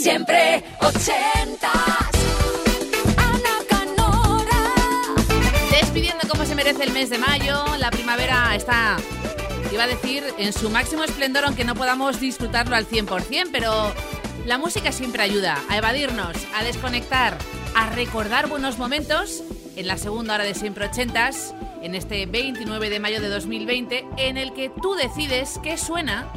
Siempre ochentas. Ana Canora. Despidiendo como se merece el mes de mayo, la primavera está, iba a decir, en su máximo esplendor, aunque no podamos disfrutarlo al 100%, pero la música siempre ayuda a evadirnos, a desconectar, a recordar buenos momentos en la segunda hora de Siempre Ochentas, en este 29 de mayo de 2020, en el que tú decides qué suena,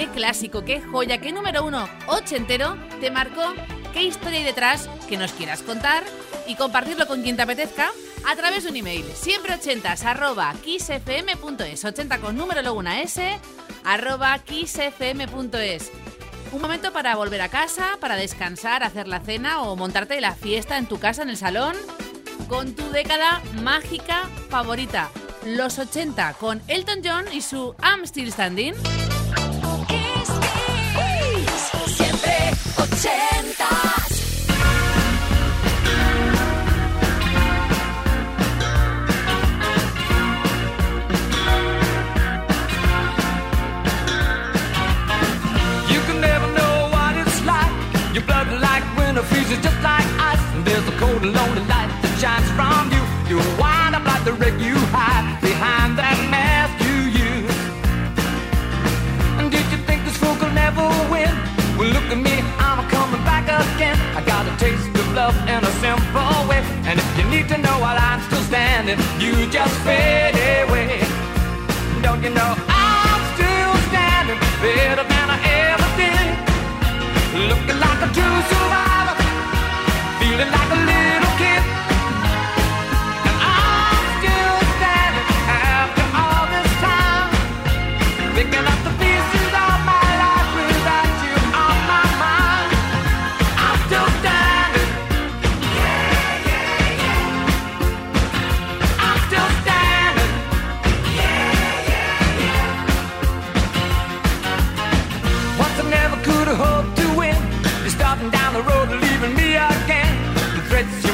qué clásico, qué joya, qué número uno ochentero te marcó, qué historia hay detrás que nos quieras contar y compartirlo con quien te apetezca a través de un email. Siempre ochentas arroba kissfm.es, 80 con número luego una S, arroba kissfm.es. Un momento para volver a casa, para descansar, hacer la cena o montarte la fiesta en tu casa, en el salón, con tu década mágica favorita, los 80, con Elton John y su I'm Still Standing. Just like ice. And there's a cold and lonely light that shines from you. You wind up like the wreck you I got a taste of love in a simple way. And if you need to know while I'm still standing, you just fade away. Don't you know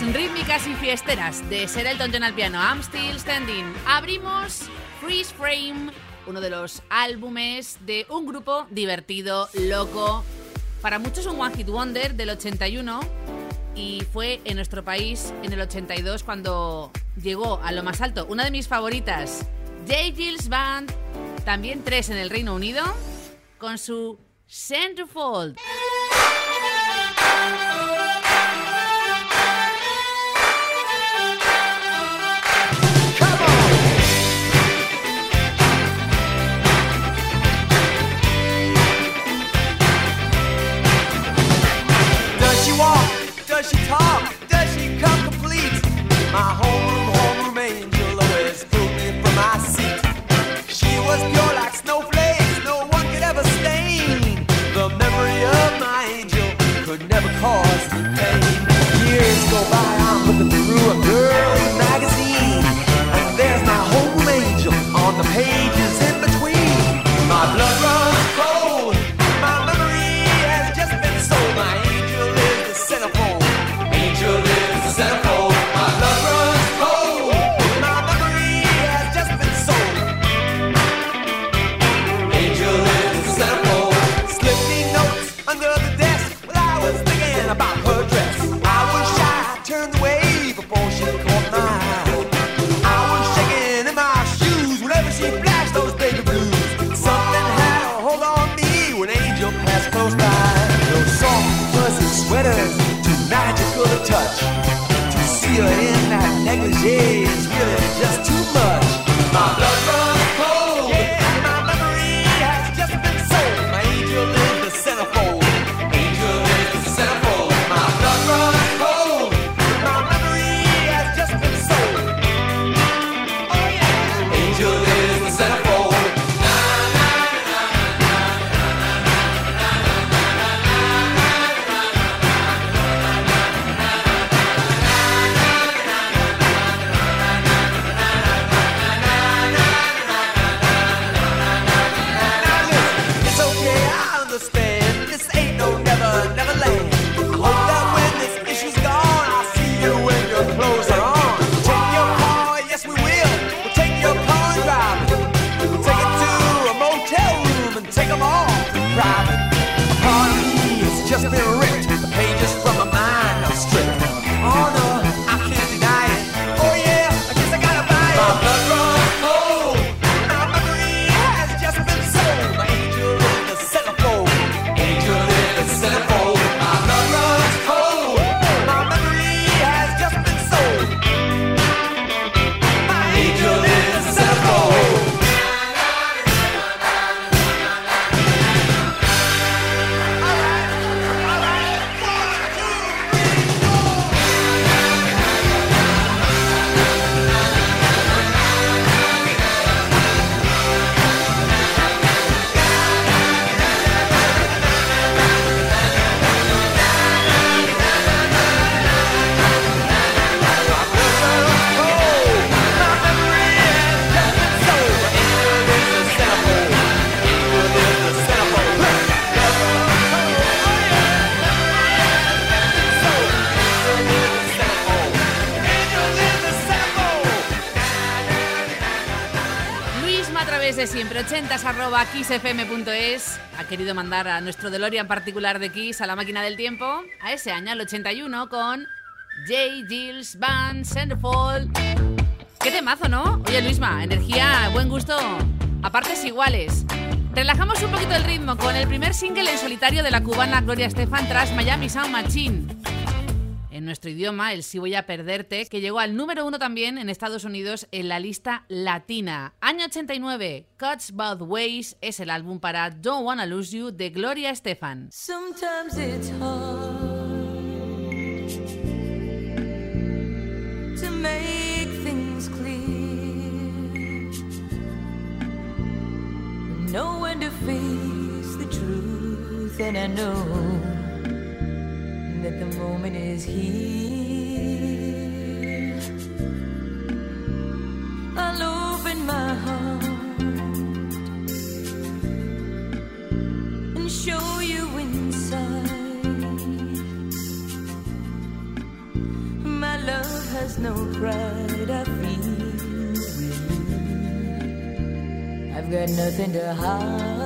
rítmicas y fiesteras de ser Elton John al piano, I'm Still Standing. Abrimos Freeze Frame, uno de los álbumes de un grupo divertido, loco. Para muchos un One Hit Wonder del 81 y fue en nuestro país en el 82 cuando llegó a lo más alto. Una de mis favoritas, J. Gilles Band, también tres en el Reino Unido, con su Centerfold. A través de siempre 80 arroba kissfm.es ha querido mandar a nuestro DeLorean particular de Kiss a la máquina del tiempo a ese año, al 81, con J. Gilles Van Centerfold. Qué temazo, ¿no? Oye, Luisma, energía, buen gusto, a partes iguales. Relajamos un poquito el ritmo con el primer single en solitario de la cubana Gloria Estefan tras Miami Sound Machine nuestro idioma, el Si Voy a Perderte, que llegó al número uno también en Estados Unidos en la lista latina. Año 89, Cuts Both Ways es el álbum para Don't Wanna Lose You de Gloria Estefan. The moment is here. I'll open my heart and show you inside. My love has no pride, I feel. I've got nothing to hide.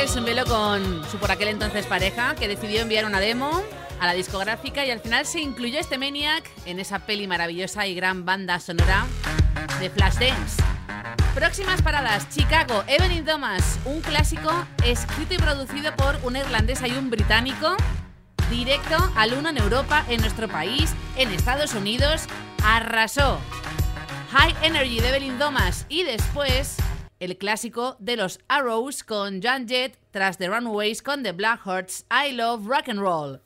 Michael un velo con su por aquel entonces pareja, que decidió enviar una demo a la discográfica y al final se incluyó este Maniac en esa peli maravillosa y gran banda sonora de Flashdance. Próximas paradas, Chicago, Evelyn Thomas, un clásico escrito y producido por una irlandesa y un británico, directo al uno en Europa, en nuestro país, en Estados Unidos, arrasó. High Energy de Evelyn Thomas y después el clásico de los Arrows con John Jett, tras The Runaways con The Black Hearts, I Love Rock and Roll.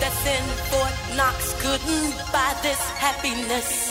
that's in Fort Knox couldn't buy this happiness.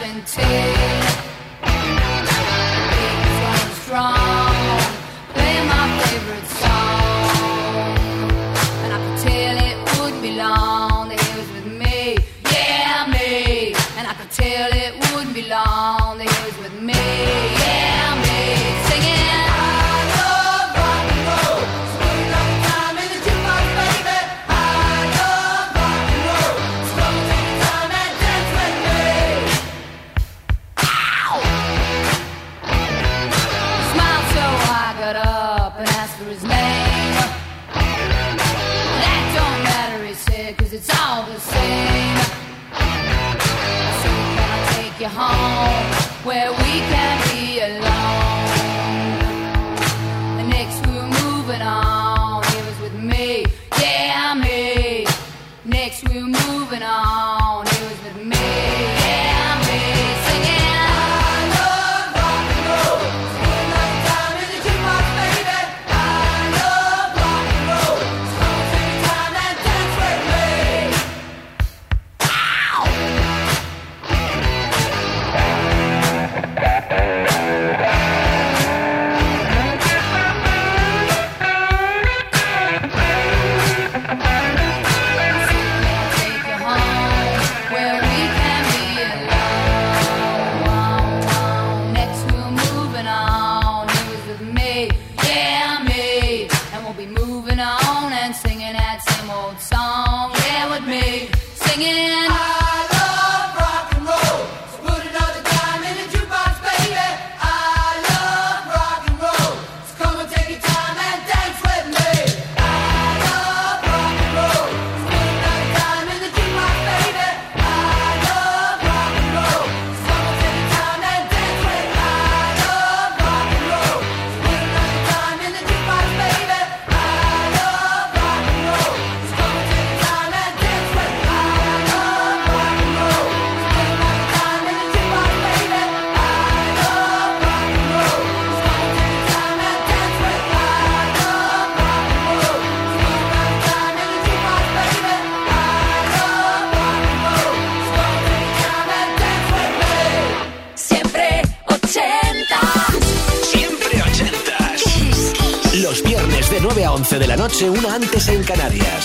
seventeen. answer is name. That don't matter, he said, cause it's all the same. So can I take you home where we can una antes en Canarias.